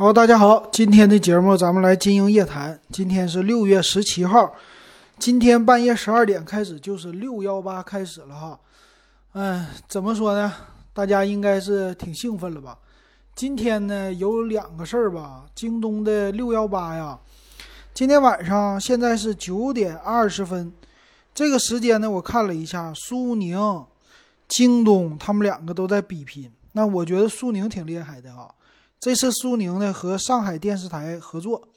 好，大家好，今天的节目咱们来金鹰夜谈。今天是六月十七号，今天半夜十二点开始就是六幺八开始了哈。嗯，怎么说呢？大家应该是挺兴奋了吧？今天呢有两个事儿吧。京东的六幺八呀，今天晚上现在是九点二十分，这个时间呢我看了一下，苏宁、京东他们两个都在比拼。那我觉得苏宁挺厉害的哈。这次苏宁呢和上海电视台合作，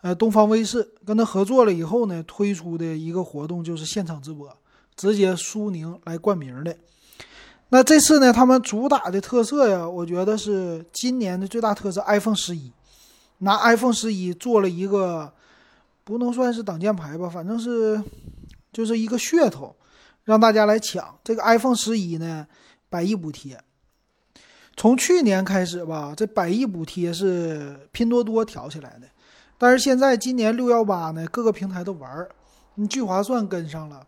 呃，东方卫视跟他合作了以后呢，推出的一个活动就是现场直播，直接苏宁来冠名的。那这次呢，他们主打的特色呀，我觉得是今年的最大特色，iPhone 十一，拿 iPhone 十一做了一个，不能算是挡箭牌吧，反正是就是一个噱头，让大家来抢这个 iPhone 十一呢，百亿补贴。从去年开始吧，这百亿补贴是拼多多挑起来的，但是现在今年六幺八呢，各个平台都玩儿，你聚划算跟上了，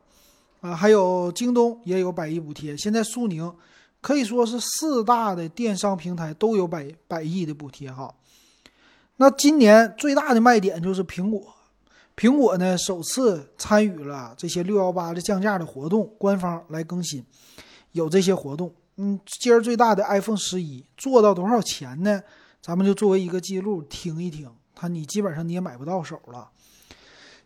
啊，还有京东也有百亿补贴，现在苏宁可以说是四大的电商平台都有百百亿的补贴哈。那今年最大的卖点就是苹果，苹果呢首次参与了这些六幺八的降价的活动，官方来更新，有这些活动。嗯，今儿最大的 iPhone 十一做到多少钱呢？咱们就作为一个记录听一听。它你基本上你也买不到手了。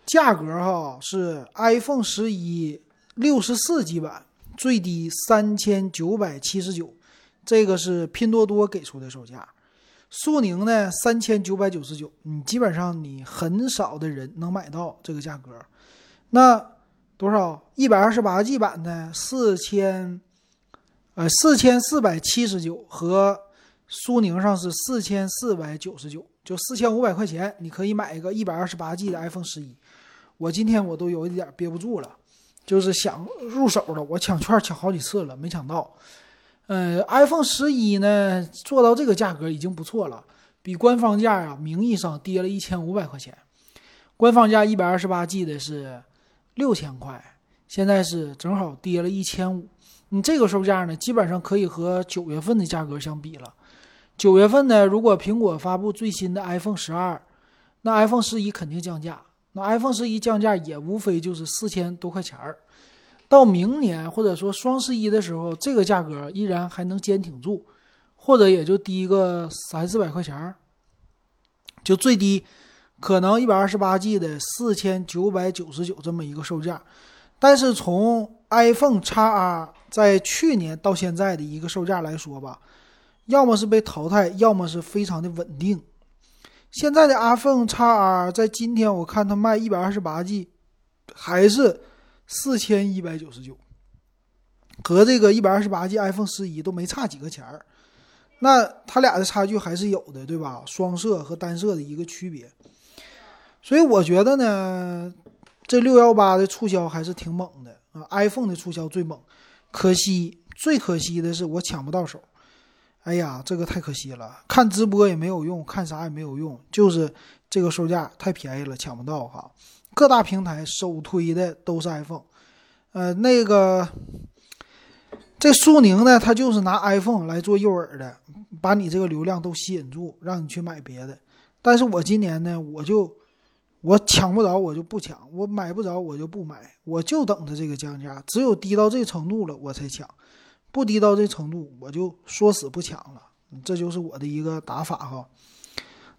价格哈是 iPhone 十一六十四 G 版最低三千九百七十九，这个是拼多多给出的售价。苏宁呢三千九百九十九，你基本上你很少的人能买到这个价格。那多少一百二十八 G 版的四千。呃，四千四百七十九和苏宁上是四千四百九十九，就四千五百块钱，你可以买一个一百二十八 G 的 iPhone 十一。我今天我都有一点憋不住了，就是想入手了。我抢券抢好几次了，没抢到。呃，iPhone 十一呢做到这个价格已经不错了，比官方价啊名义上跌了一千五百块钱。官方价一百二十八 G 的是六千块，现在是正好跌了一千五。你这个售价呢，基本上可以和九月份的价格相比了。九月份呢，如果苹果发布最新的 iPhone 十二，那 iPhone 十一肯定降价。那 iPhone 十一降价也无非就是四千多块钱儿。到明年或者说双十一的时候，这个价格依然还能坚挺住，或者也就低个三四百块钱儿，就最低可能一百二十八 G 的四千九百九十九这么一个售价。但是从 iPhone x R 在去年到现在的一个售价来说吧，要么是被淘汰，要么是非常的稳定。现在的 iPhone x R 在今天我看它卖一百二十八 G，还是四千一百九十九，和这个一百二十八 G iPhone 十一都没差几个钱儿。那它俩的差距还是有的，对吧？双摄和单摄的一个区别。所以我觉得呢。这六幺八的促销还是挺猛的啊！iPhone 的促销最猛，可惜最可惜的是我抢不到手。哎呀，这个太可惜了，看直播也没有用，看啥也没有用，就是这个售价太便宜了，抢不到哈。各大平台首推的都是 iPhone，呃，那个这苏宁呢，它就是拿 iPhone 来做诱饵的，把你这个流量都吸引住，让你去买别的。但是我今年呢，我就。我抢不着，我就不抢；我买不着，我就不买。我就等着这个降价，只有低到这程度了，我才抢；不低到这程度，我就说死不抢了。这就是我的一个打法哈。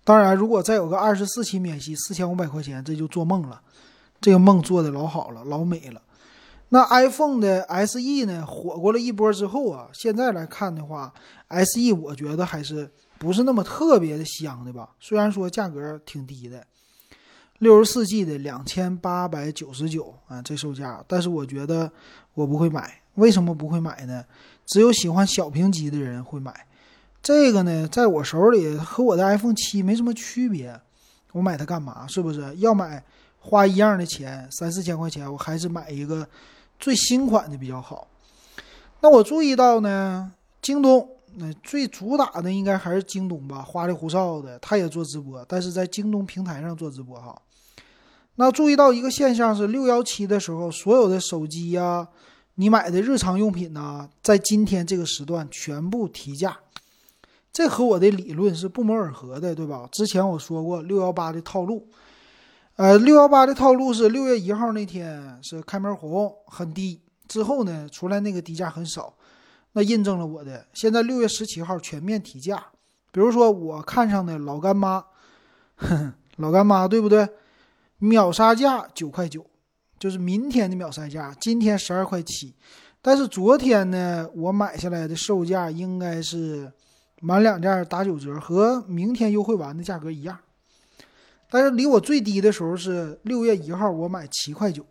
当然，如果再有个二十四期免息，四千五百块钱，这就做梦了。这个梦做的老好了，老美了。那 iPhone 的 SE 呢，火过了一波之后啊，现在来看的话，SE 我觉得还是不是那么特别的香的吧？虽然说价格挺低的。六十四 G 的两千八百九十九啊，这售价，但是我觉得我不会买。为什么不会买呢？只有喜欢小屏机的人会买。这个呢，在我手里和我的 iPhone 七没什么区别，我买它干嘛？是不是要买花一样的钱，三四千块钱，我还是买一个最新款的比较好。那我注意到呢，京东那最主打的应该还是京东吧，花里胡哨的，他也做直播，但是在京东平台上做直播哈。那注意到一个现象是，六幺七的时候，所有的手机呀，你买的日常用品呢，在今天这个时段全部提价。这和我的理论是不谋而合的，对吧？之前我说过六幺八的套路，呃，六幺八的套路是六月一号那天是开门红很低，之后呢出来那个低价很少，那印证了我的。现在六月十七号全面提价，比如说我看上的老干妈，老干妈对不对？秒杀价九块九，就是明天的秒杀价，今天十二块七。但是昨天呢，我买下来的售价应该是满两件打九折，和明天优惠完的价格一样。但是离我最低的时候是六月一号，我买七块九，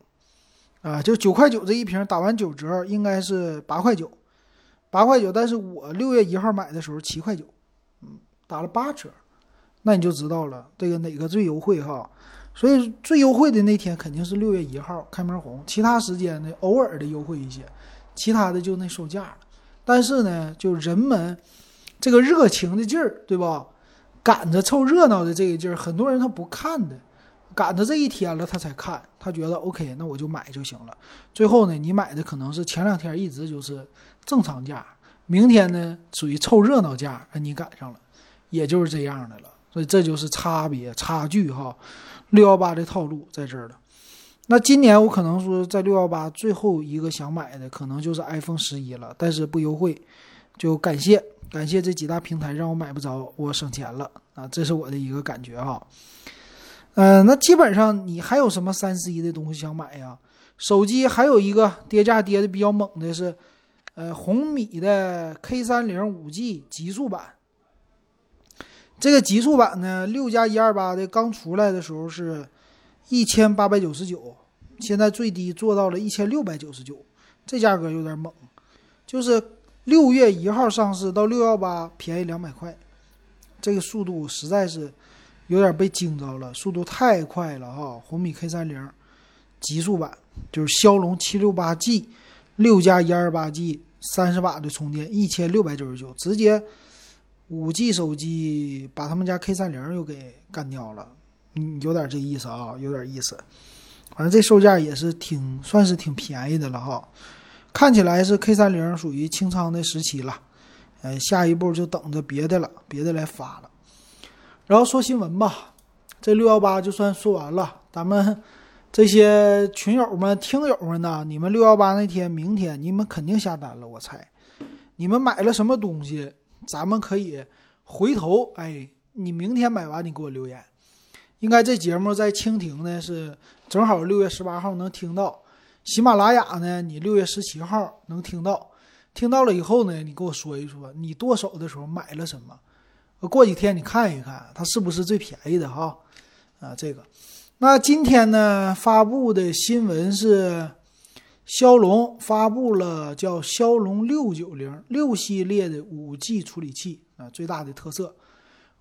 啊，就九块九这一瓶打完九折应该是八块九，八块九。但是我六月一号买的时候七块九，嗯，打了八折，那你就知道了这个哪个最优惠哈。所以最优惠的那天肯定是六月一号开门红，其他时间呢偶尔的优惠一些。其他的就那售价了，但是呢，就人们这个热情的劲儿，对吧？赶着凑热闹的这个劲儿，很多人他不看的，赶着这一天了他才看，他觉得 OK，那我就买就行了。最后呢，你买的可能是前两天一直就是正常价，明天呢属于凑热闹价，你赶上了，也就是这样的了。所以这就是差别差距哈，六幺八的套路在这儿了。那今年我可能说在六幺八最后一个想买的可能就是 iPhone 十一了，但是不优惠，就感谢感谢这几大平台让我买不着，我省钱了啊，这是我的一个感觉哈。嗯，那基本上你还有什么三 C 的东西想买呀？手机还有一个跌价跌的比较猛的是，呃，红米的 K 三零五 G 极速版。这个极速版呢，六加一二八的刚出来的时候是。一千八百九十九，现在最低做到了一千六百九十九，这价格有点猛。就是六月一号上市到六幺八便宜两百块，这个速度实在是有点被惊着了，速度太快了哈！红米 K 三零极速版就是骁龙七六八 G，六加一二八 G，三十瓦的充电，一千六百九十九，直接五 G 手机把他们家 K 三零又给干掉了。嗯，有点这意思啊，有点意思。反正这售价也是挺算是挺便宜的了哈。看起来是 K 三零属于清仓的时期了，呃，下一步就等着别的了，别的来发了。然后说新闻吧，这六幺八就算说完了。咱们这些群友们、听友们呢，你们六幺八那天、明天你们肯定下单了，我猜。你们买了什么东西？咱们可以回头，哎，你明天买完你给我留言。应该这节目在蜻蜓呢是正好六月十八号能听到，喜马拉雅呢你六月十七号能听到，听到了以后呢你给我说一说你剁手的时候买了什么，过几天你看一看它是不是最便宜的哈，啊这个，那今天呢发布的新闻是，骁龙发布了叫骁龙六九零六系列的五 G 处理器啊最大的特色，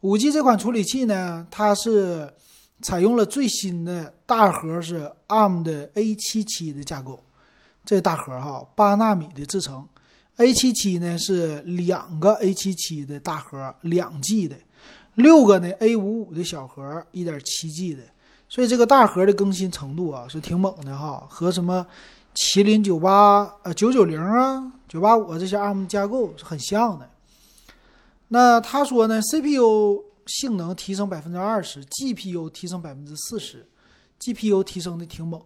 五 G 这款处理器呢它是。采用了最新的大核是 ARM 的 A77 的架构，这大核哈八纳米的制程，A77 呢是两个 A77 的大核，两 G 的，六个呢 A55 的小核，一点七 G 的，所以这个大核的更新程度啊是挺猛的哈，和什么麒麟九八呃九九零啊九八五这些 ARM 架构是很像的。那他说呢，CPU。性能提升百分之二十，GPU 提升百分之四十，GPU 提升的挺猛。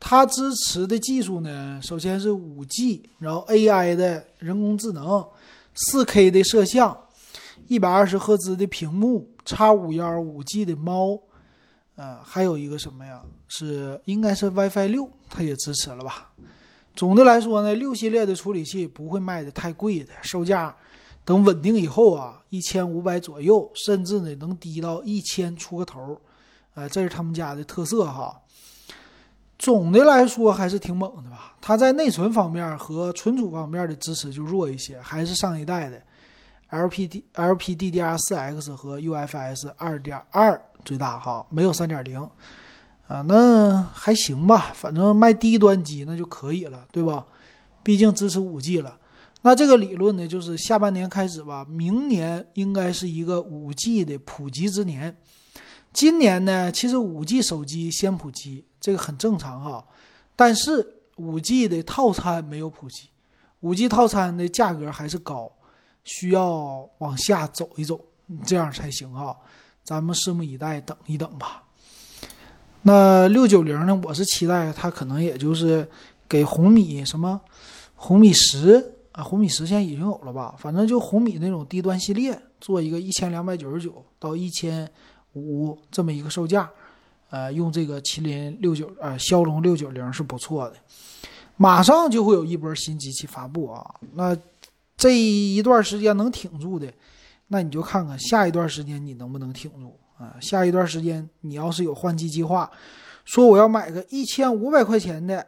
它支持的技术呢，首先是五 G，然后 AI 的人工智能，四 K 的摄像，一百二十赫兹的屏幕，叉五幺五 G 的猫，呃，还有一个什么呀？是应该是 WiFi 六，它也支持了吧？总的来说呢，六系列的处理器不会卖的太贵的，售价。等稳定以后啊，一千五百左右，甚至呢能低到一千出个头，呃，这是他们家的特色哈。总的来说还是挺猛的吧。它在内存方面和存储方面的支持就弱一些，还是上一代的 LPD、LPDDR4X 和 UFS 二点二最大哈，没有三点零啊，那还行吧，反正卖低端机那就可以了，对吧？毕竟支持五 G 了。那这个理论呢，就是下半年开始吧，明年应该是一个五 G 的普及之年。今年呢，其实五 G 手机先普及，这个很正常哈。但是五 G 的套餐没有普及，五 G 套餐的价格还是高。需要往下走一走，这样才行啊。咱们拭目以待，等一等吧。那六九零呢？我是期待它可能也就是给红米什么红米十啊，红米十现在已经有了吧？反正就红米那种低端系列，做一个一千两百九十九到一千五这么一个售价，呃，用这个麒麟六九呃骁龙六九零是不错的。马上就会有一波新机器发布啊，那这一段时间能挺住的，那你就看看下一段时间你能不能挺住。啊，下一段时间你要是有换机计划，说我要买个一千五百块钱的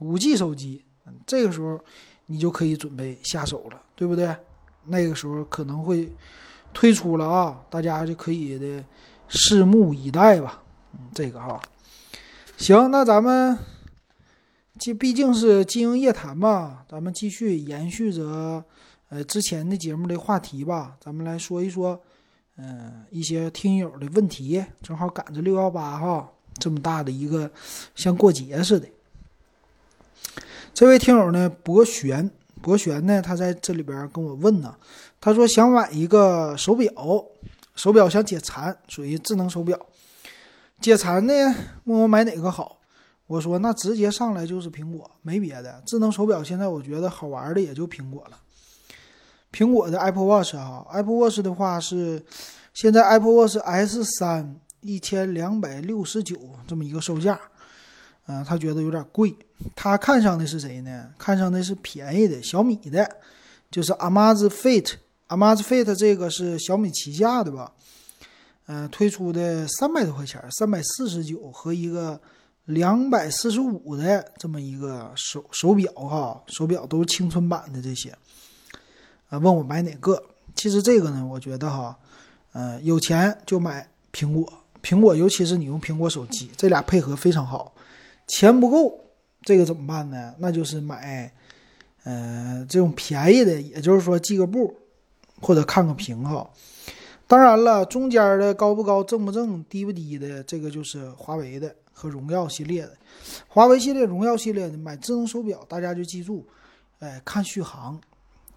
五 G 手机，这个时候你就可以准备下手了，对不对？那个时候可能会推出了啊，大家就可以的拭目以待吧。嗯，这个哈，行，那咱们这毕竟是经营夜谈嘛，咱们继续延续着呃之前的节目的话题吧，咱们来说一说。嗯，一些听友的问题，正好赶着六幺八哈，这么大的一个像过节似的。这位听友呢，博玄，博玄呢，他在这里边跟我问呢，他说想买一个手表，手表想解馋，属于智能手表，解馋呢，问我买哪个好。我说那直接上来就是苹果，没别的。智能手表现在我觉得好玩的也就苹果了。苹果的 Apple Watch 啊，Apple Watch 的话是现在 Apple Watch S 三一千两百六十九这么一个售价，嗯，他觉得有点贵。他看上的是谁呢？看上的是便宜的小米的，就是 Amazfit。Amazfit 这个是小米旗下的吧？嗯，推出的三百多块钱，三百四十九和一个两百四十五的这么一个手手表哈，手表都是青春版的这些。啊，问我买哪个？其实这个呢，我觉得哈，呃，有钱就买苹果，苹果尤其是你用苹果手机，这俩配合非常好。钱不够，这个怎么办呢？那就是买，呃，这种便宜的，也就是说记个步，或者看个屏哈。当然了，中间的高不高、正不正、低不低的，这个就是华为的和荣耀系列的。华为系列、荣耀系列的买智能手表，大家就记住，哎，看续航。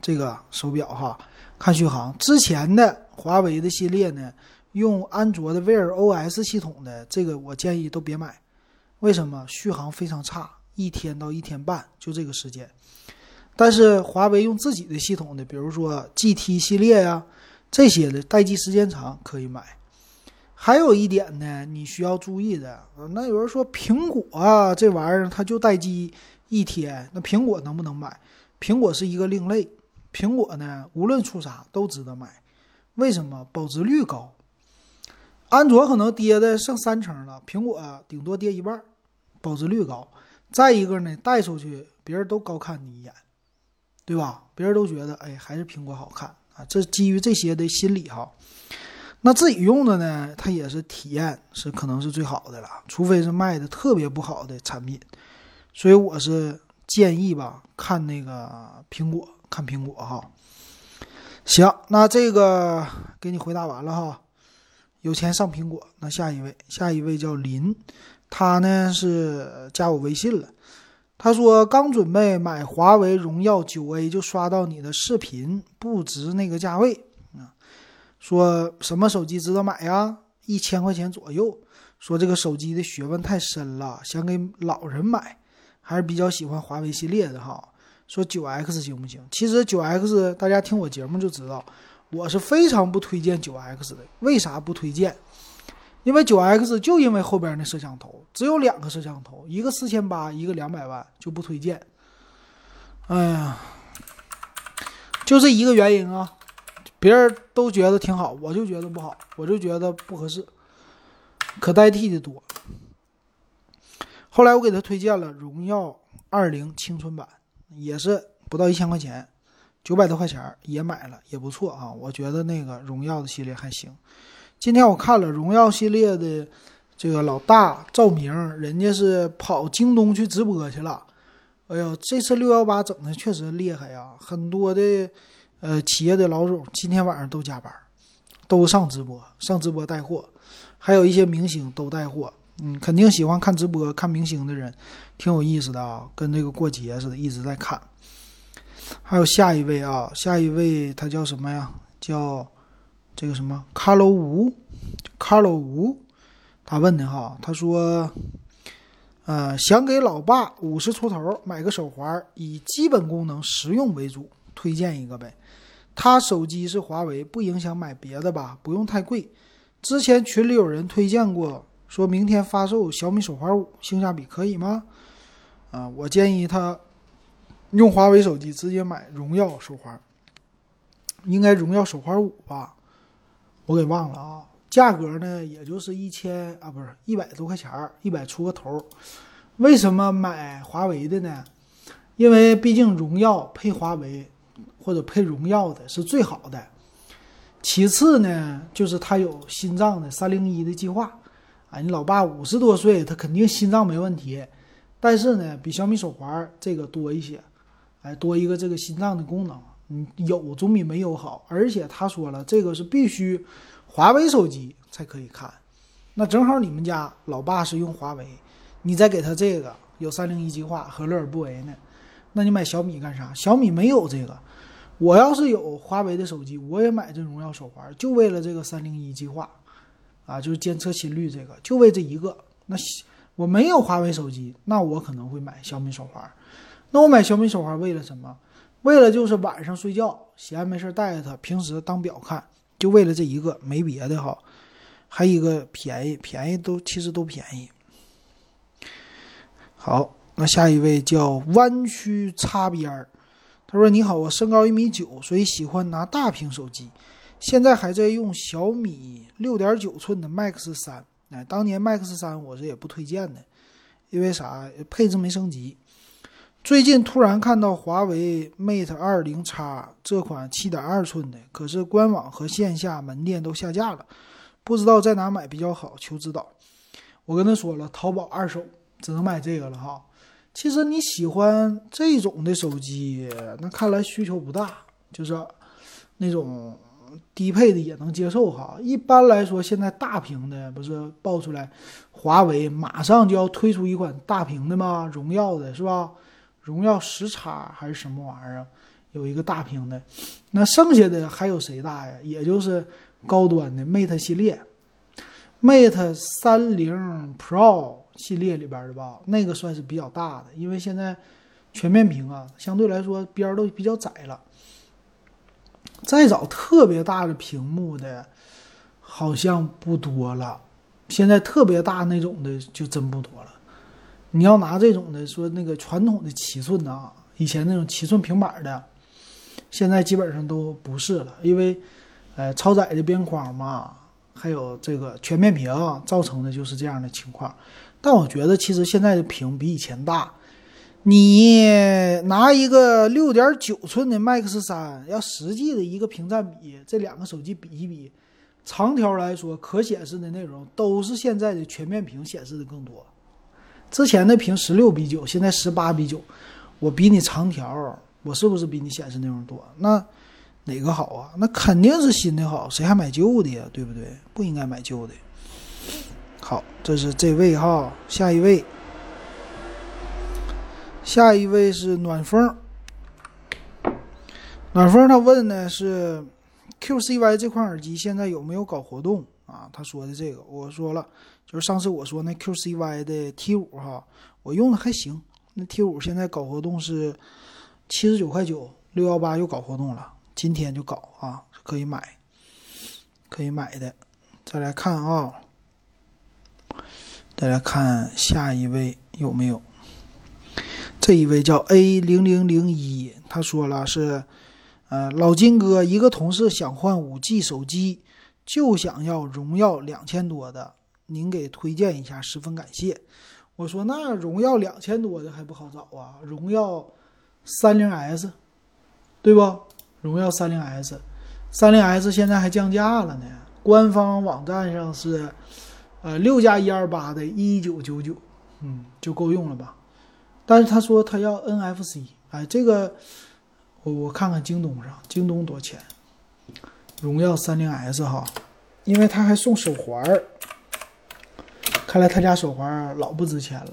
这个手表哈，看续航。之前的华为的系列呢，用安卓的 Wear OS 系统的，这个我建议都别买。为什么？续航非常差，一天到一天半就这个时间。但是华为用自己的系统的，比如说 GT 系列呀，这些的待机时间长，可以买。还有一点呢，你需要注意的，那有人说苹果啊，这玩意儿它就待机一天，那苹果能不能买？苹果是一个另类。苹果呢，无论出啥都值得买，为什么？保值率高。安卓可能跌的剩三成了，苹果顶多跌一半，保值率高。再一个呢，带出去别人都高看你一眼，对吧？别人都觉得哎，还是苹果好看啊。这基于这些的心理哈。那自己用的呢，它也是体验是可能是最好的了，除非是卖的特别不好的产品。所以我是建议吧，看那个苹果。看苹果哈，行，那这个给你回答完了哈。有钱上苹果，那下一位，下一位叫林，他呢是加我微信了。他说刚准备买华为荣耀九 A，就刷到你的视频，不值那个价位啊。说什么手机值得买呀？一千块钱左右。说这个手机的学问太深了，想给老人买，还是比较喜欢华为系列的哈。说九 X 行不行？其实九 X 大家听我节目就知道，我是非常不推荐九 X 的。为啥不推荐？因为九 X 就因为后边那摄像头只有两个摄像头，一个四千八，一个两百万，就不推荐。哎呀，就这一个原因啊！别人都觉得挺好，我就觉得不好，我就觉得不合适，可代替的多。后来我给他推荐了荣耀二零青春版。也是不到一千块钱，九百多块钱也买了，也不错啊。我觉得那个荣耀的系列还行。今天我看了荣耀系列的这个老大赵明，人家是跑京东去直播去了。哎呦，这次六幺八整的确实厉害呀！很多的呃企业的老总今天晚上都加班，都上直播，上直播带货，还有一些明星都带货。嗯，肯定喜欢看直播、看明星的人，挺有意思的啊，跟这个过节似的，一直在看。还有下一位啊，下一位他叫什么呀？叫这个什么卡罗吴，卡罗吴，他问的哈，他说，呃，想给老爸五十出头买个手环，以基本功能、实用为主，推荐一个呗。他手机是华为，不影响买别的吧？不用太贵。之前群里有人推荐过，说明天发售小米手环五，性价比可以吗？啊，我建议他用华为手机直接买荣耀手环，应该荣耀手环五吧？我给忘了啊。价格呢，也就是一千啊，不是一百多块钱儿，一百出个头。为什么买华为的呢？因为毕竟荣耀配华为或者配荣耀的是最好的。其次呢，就是它有心脏的三零一的计划。啊，你老爸五十多岁，他肯定心脏没问题。但是呢，比小米手环这个多一些，哎，多一个这个心脏的功能，你有总比没有好。而且他说了，这个是必须华为手机才可以看。那正好你们家老爸是用华为，你再给他这个有三零一计划，何乐而不为呢？那你买小米干啥？小米没有这个。我要是有华为的手机，我也买这荣耀手环，就为了这个三零一计划，啊，就是监测心率这个，就为这一个。那。我没有华为手机，那我可能会买小米手环。那我买小米手环为了什么？为了就是晚上睡觉闲没事带着它，平时当表看，就为了这一个，没别的哈。还一个便宜，便宜都其实都便宜。好，那下一位叫弯曲擦边儿，他说：“你好，我身高一米九，所以喜欢拿大屏手机，现在还在用小米六点九寸的 Max 三。”哎，当年 Max 三我是也不推荐的，因为啥？配置没升级。最近突然看到华为 Mate 二零 X 这款七点二寸的，可是官网和线下门店都下架了，不知道在哪买比较好，求指导。我跟他说了，淘宝二手只能买这个了哈。其实你喜欢这种的手机，那看来需求不大，就是那种。低配的也能接受哈。一般来说，现在大屏的不是爆出来，华为马上就要推出一款大屏的吗？荣耀的是吧？荣耀十叉还是什么玩意儿？有一个大屏的。那剩下的还有谁大呀？也就是高端的 Mate 系列，Mate 三零 Pro 系列里边的吧，那个算是比较大的，因为现在全面屏啊，相对来说边儿都比较窄了。再找特别大的屏幕的，好像不多了。现在特别大那种的就真不多了。你要拿这种的说那个传统的七寸的啊，以前那种七寸平板的，现在基本上都不是了，因为呃超窄的边框嘛，还有这个全面屏造成的就是这样的情况。但我觉得其实现在的屏比以前大。你拿一个六点九寸的 Max 三，要实际的一个屏占比，这两个手机比一比，长条来说，可显示的内容都是现在的全面屏显示的更多。之前的屏十六比九，现在十八比九，我比你长条，我是不是比你显示内容多？那哪个好啊？那肯定是新的好，谁还买旧的呀？对不对？不应该买旧的。好，这是这位哈，下一位。下一位是暖风，暖风他问的是 QCY 这款耳机现在有没有搞活动啊？他说的这个，我说了，就是上次我说那 QCY 的 T 五哈，我用的还行。那 T 五现在搞活动是七十九块九，六幺八又搞活动了，今天就搞啊，可以买，可以买的。再来看啊，再来看下一位有没有。这一位叫 A 零零零一，他说了是，呃，老金哥，一个同事想换五 G 手机，就想要荣耀两千多的，您给推荐一下，十分感谢。我说那荣耀两千多的还不好找啊，荣耀三零 S，对不？荣耀三零 S，三零 S 现在还降价了呢，官方网站上是，呃，六加一二八的一九九九，嗯，就够用了吧？但是他说他要 NFC，哎，这个我我看看京东上，京东多少钱？荣耀三零 S 哈，因为他还送手环儿，看来他家手环老不值钱了。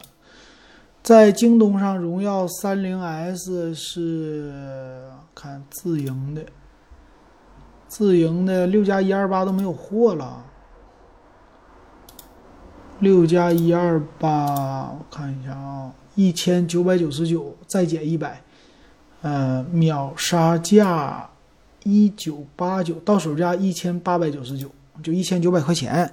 在京东上，荣耀三零 S 是看自营的，自营的六加一二八都没有货了。六加一二八，我看一下啊，一千九百九十九，再减一百，呃，秒杀价一九八九，到手价一千八百九十九，就一千九百块钱。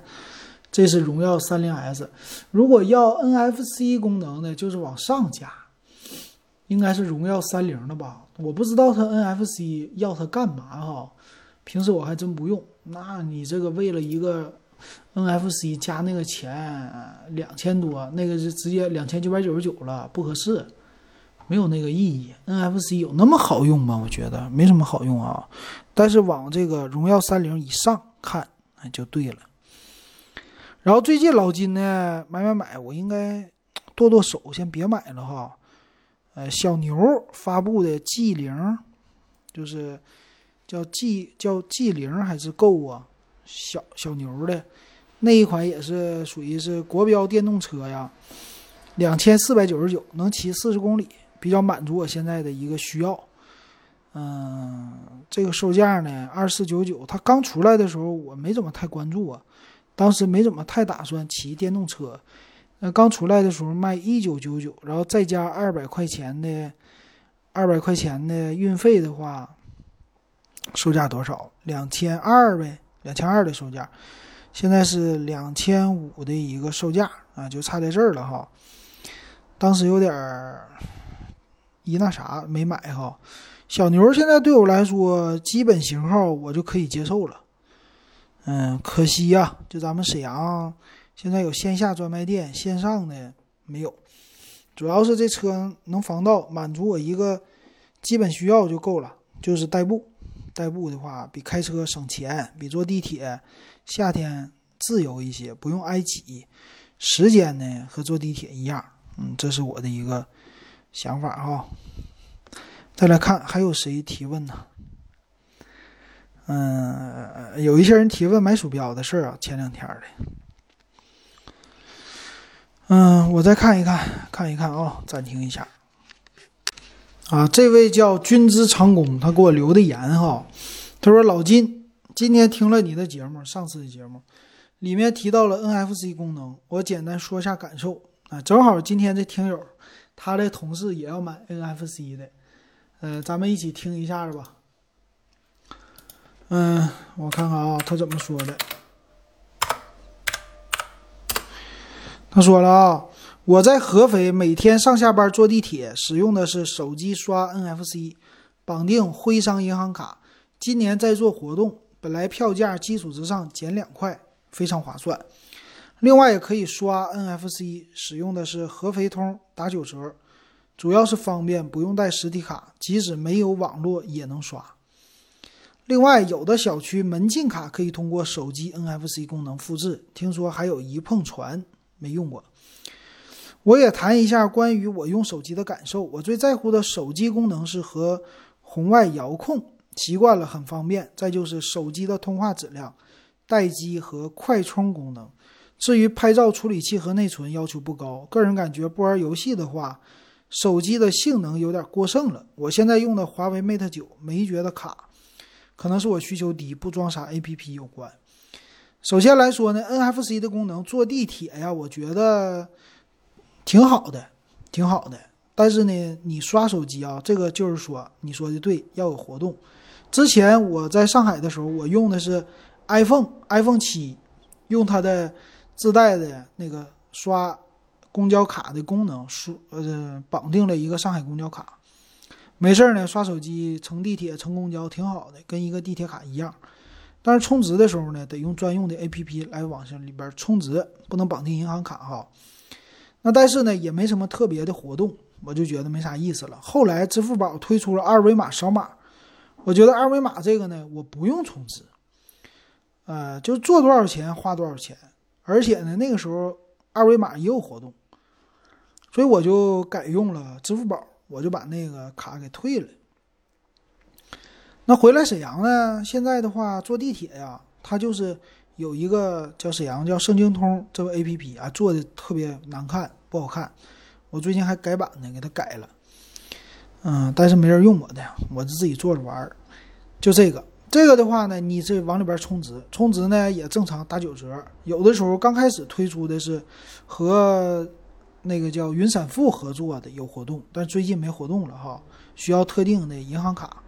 这是荣耀三零 S，如果要 NFC 功能的，就是往上加，应该是荣耀三零的吧？我不知道它 NFC 要它干嘛哈，平时我还真不用。那你这个为了一个 NFC 加那个钱两千多，那个是直接两千九百九十九了，不合适，没有那个意义。NFC 有那么好用吗？我觉得没什么好用啊。但是往这个荣耀三零以上看，那就对了。然后最近老金呢买买买，我应该剁剁手，先别买了哈。呃，小牛发布的 G 零，就是叫 G 叫 G 零还是 Go 啊？小小牛的那一款也是属于是国标电动车呀，两千四百九十九，能骑四十公里，比较满足我现在的一个需要。嗯，这个售价呢二四九九，它刚出来的时候我没怎么太关注啊。当时没怎么太打算骑电动车，那刚出来的时候卖一九九九，然后再加二百块钱的二百块钱的运费的话，售价多少？两千二呗，两千二的售价，现在是两千五的一个售价啊，就差在这儿了哈。当时有点儿一那啥没买哈，小牛现在对我来说基本型号我就可以接受了。嗯，可惜呀，就咱们沈阳现在有线下专卖店，线上的没有。主要是这车能防盗，满足我一个基本需要就够了，就是代步。代步的话，比开车省钱，比坐地铁夏天自由一些，不用挨挤。时间呢和坐地铁一样。嗯，这是我的一个想法哈。再来看还有谁提问呢？嗯，有一些人提问买鼠标的事儿啊，前两天的。嗯，我再看一看，看一看啊，暂停一下。啊，这位叫君之长工，他给我留的言哈，他说：“老金，今天听了你的节目，上次的节目里面提到了 NFC 功能，我简单说一下感受啊。正好今天这听友他的同事也要买 NFC 的，呃，咱们一起听一下吧。”嗯，我看看啊，他怎么说的？他说了啊，我在合肥每天上下班坐地铁，使用的是手机刷 NFC，绑定徽商银行卡。今年在做活动，本来票价基础之上减两块，非常划算。另外也可以刷 NFC，使用的是合肥通打九折，主要是方便，不用带实体卡，即使没有网络也能刷。另外，有的小区门禁卡可以通过手机 NFC 功能复制，听说还有一碰传，没用过。我也谈一下关于我用手机的感受。我最在乎的手机功能是和红外遥控，习惯了很方便。再就是手机的通话质量、待机和快充功能。至于拍照处理器和内存要求不高，个人感觉不玩游戏的话，手机的性能有点过剩了。我现在用的华为 Mate 九没觉得卡。可能是我需求低，不装啥 APP 有关。首先来说呢，NFC 的功能，坐地铁呀，我觉得挺好的，挺好的。但是呢，你刷手机啊，这个就是说，你说的对，要有活动。之前我在上海的时候，我用的是 iPhone，iPhone 七，用它的自带的那个刷公交卡的功能，输呃绑定了一个上海公交卡。没事儿呢，刷手机乘地铁、乘公交挺好的，跟一个地铁卡一样。但是充值的时候呢，得用专用的 APP 来往上里边充值，不能绑定银行卡哈。那但是呢，也没什么特别的活动，我就觉得没啥意思了。后来支付宝推出了二维码扫码，我觉得二维码这个呢，我不用充值，呃，就做多少钱花多少钱，而且呢，那个时候二维码也有活动，所以我就改用了支付宝。我就把那个卡给退了。那回来沈阳呢？现在的话，坐地铁呀，它就是有一个叫沈阳叫盛京通这个 A P P 啊，做的特别难看，不好看。我最近还改版呢，给它改了。嗯，但是没人用我的，我就自己做着玩儿。就这个，这个的话呢，你这往里边充值，充值呢也正常打九折。有的时候刚开始推出的是和那个叫云闪付合作的有活动，但最近没活动了哈，需要特定的银行卡。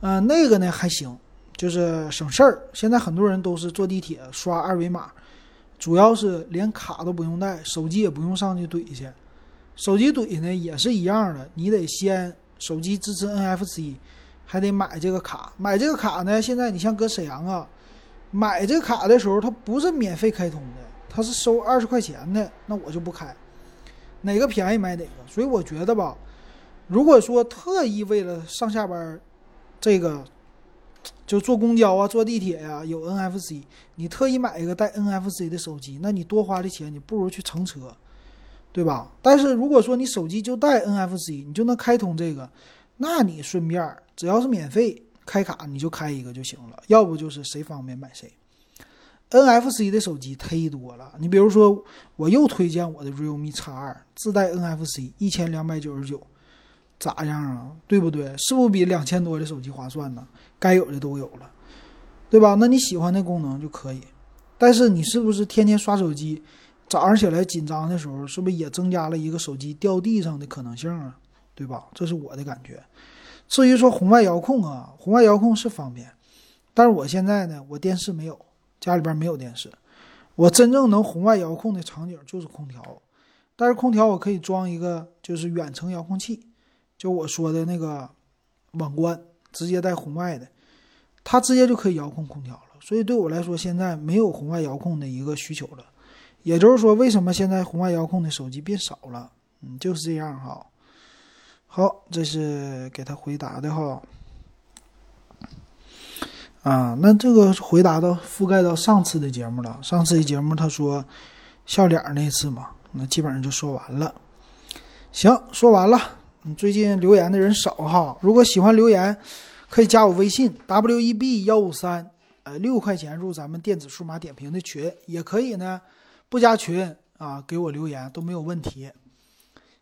嗯，那个呢还行，就是省事儿。现在很多人都是坐地铁刷二维码，主要是连卡都不用带，手机也不用上去怼去。手机怼呢也是一样的，你得先手机支持 NFC，还得买这个卡。买这个卡呢，现在你像搁沈阳啊，买这个卡的时候，它不是免费开通的，它是收二十块钱的，那我就不开。哪个便宜买哪个。所以我觉得吧，如果说特意为了上下班，这个就坐公交啊、坐地铁呀有 NFC，你特意买一个带 NFC 的手机，那你多花的钱，你不如去乘车。对吧？但是如果说你手机就带 NFC，你就能开通这个，那你顺便只要是免费开卡，你就开一个就行了。要不就是谁方便买谁。NFC 的手机忒多了，你比如说，我又推荐我的 Realme X 二，自带 NFC，一千两百九十九，咋样啊？对不对？是不是比两千多的手机划算呢？该有的都有了，对吧？那你喜欢的功能就可以。但是你是不是天天刷手机？早上起来紧张的时候，是不是也增加了一个手机掉地上的可能性啊？对吧？这是我的感觉。至于说红外遥控啊，红外遥控是方便，但是我现在呢，我电视没有，家里边没有电视。我真正能红外遥控的场景就是空调，但是空调我可以装一个就是远程遥控器，就我说的那个网关，直接带红外的，它直接就可以遥控空调了。所以对我来说，现在没有红外遥控的一个需求了。也就是说，为什么现在红外遥控的手机变少了？嗯，就是这样哈。好，这是给他回答的哈。啊，那这个回答到覆盖到上次的节目了。上次的节目他说笑脸那次嘛，那基本上就说完了。行，说完了。最近留言的人少哈，如果喜欢留言，可以加我微信 w e b 幺五三，呃，六块钱入咱们电子数码点评的群，也可以呢。不加群啊，给我留言都没有问题。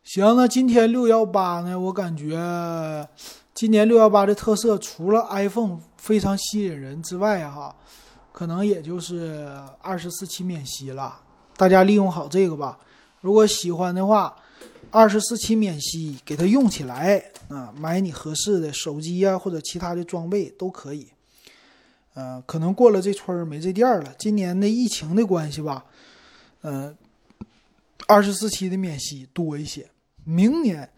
行，那今天六幺八呢？我感觉今年六幺八的特色，除了 iPhone 非常吸引人之外，哈，可能也就是二十四期免息了。大家利用好这个吧。如果喜欢的话，二十四期免息，给它用起来啊，买你合适的手机呀，或者其他的装备都可以。嗯，可能过了这村儿没这店了。今年的疫情的关系吧。嗯，二十四期的免息多一些。明年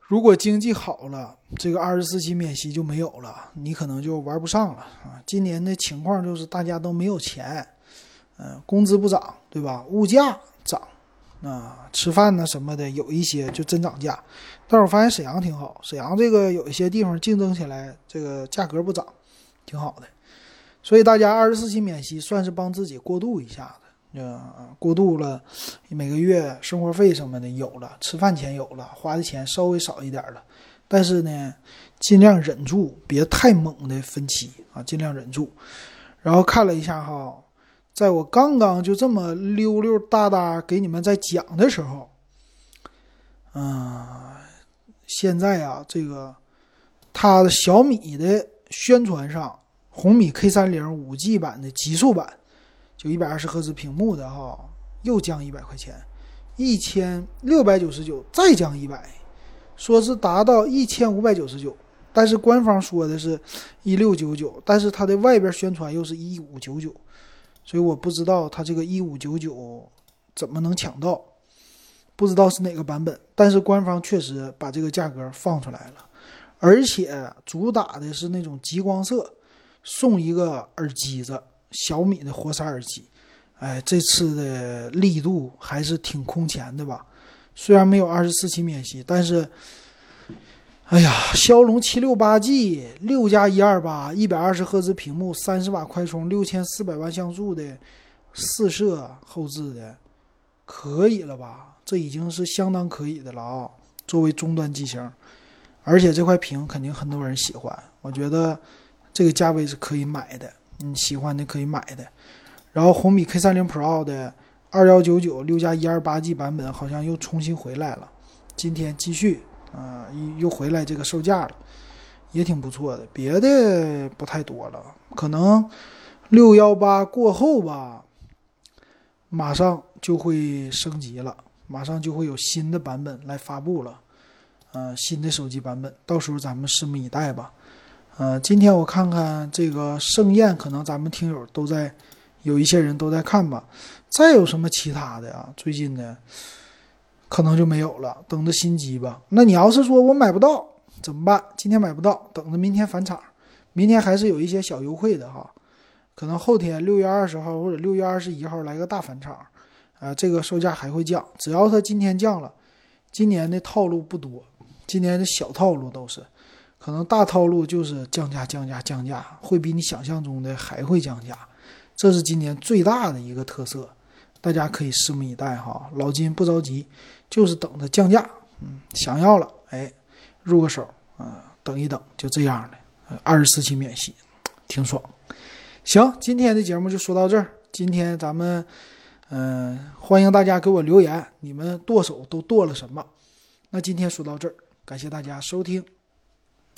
如果经济好了，这个二十四期免息就没有了，你可能就玩不上了啊。今年的情况就是大家都没有钱，嗯，工资不涨，对吧？物价涨，啊，吃饭呢什么的有一些就真涨价。但是我发现沈阳挺好，沈阳这个有一些地方竞争起来，这个价格不涨，挺好的。所以大家二十四期免息算是帮自己过渡一下子。呃，过渡了，每个月生活费什么的有了，吃饭钱有了，花的钱稍微少一点了，但是呢，尽量忍住，别太猛的分期啊，尽量忍住。然后看了一下哈，在我刚刚就这么溜溜达达给你们在讲的时候，嗯，现在啊，这个它小米的宣传上，红米 K 三零五 G 版的极速版。就一百二十赫兹屏幕的哈，又降一百块钱，一千六百九十九，再降一百，说是达到一千五百九十九，但是官方说的是一六九九，但是它的外边宣传又是一五九九，所以我不知道它这个一五九九怎么能抢到，不知道是哪个版本，但是官方确实把这个价格放出来了，而且主打的是那种极光色，送一个耳机子。小米的活塞耳机，哎，这次的力度还是挺空前的吧？虽然没有二十四期免息，但是，哎呀，骁龙七六八 G 六加一二八，一百二十赫兹屏幕，三十瓦快充，六千四百万像素的四摄后置的，可以了吧？这已经是相当可以的了啊！作为中端机型，而且这块屏肯定很多人喜欢，我觉得这个价位是可以买的。你喜欢的可以买的，然后红米 K 三零 Pro 的二幺九九六加一二八 G 版本好像又重新回来了，今天继续啊，又又回来这个售价了，也挺不错的。别的不太多了，可能六幺八过后吧，马上就会升级了，马上就会有新的版本来发布了，呃，新的手机版本，到时候咱们拭目以待吧。呃，今天我看看这个盛宴，可能咱们听友都在，有一些人都在看吧。再有什么其他的啊？最近的可能就没有了，等着新机吧。那你要是说我买不到怎么办？今天买不到，等着明天返场。明天还是有一些小优惠的哈，可能后天六月二十号或者六月二十一号来个大返场，啊，这个售价还会降。只要它今天降了，今年的套路不多，今年的小套路都是。可能大套路就是降价、降价、降价，会比你想象中的还会降价，这是今年最大的一个特色，大家可以拭目以待哈。老金不着急，就是等着降价，嗯，想要了，哎，入个手啊，等一等，就这样的，二十四期免息，挺爽。行，今天的节目就说到这儿。今天咱们，嗯，欢迎大家给我留言，你们剁手都剁了什么？那今天说到这儿，感谢大家收听。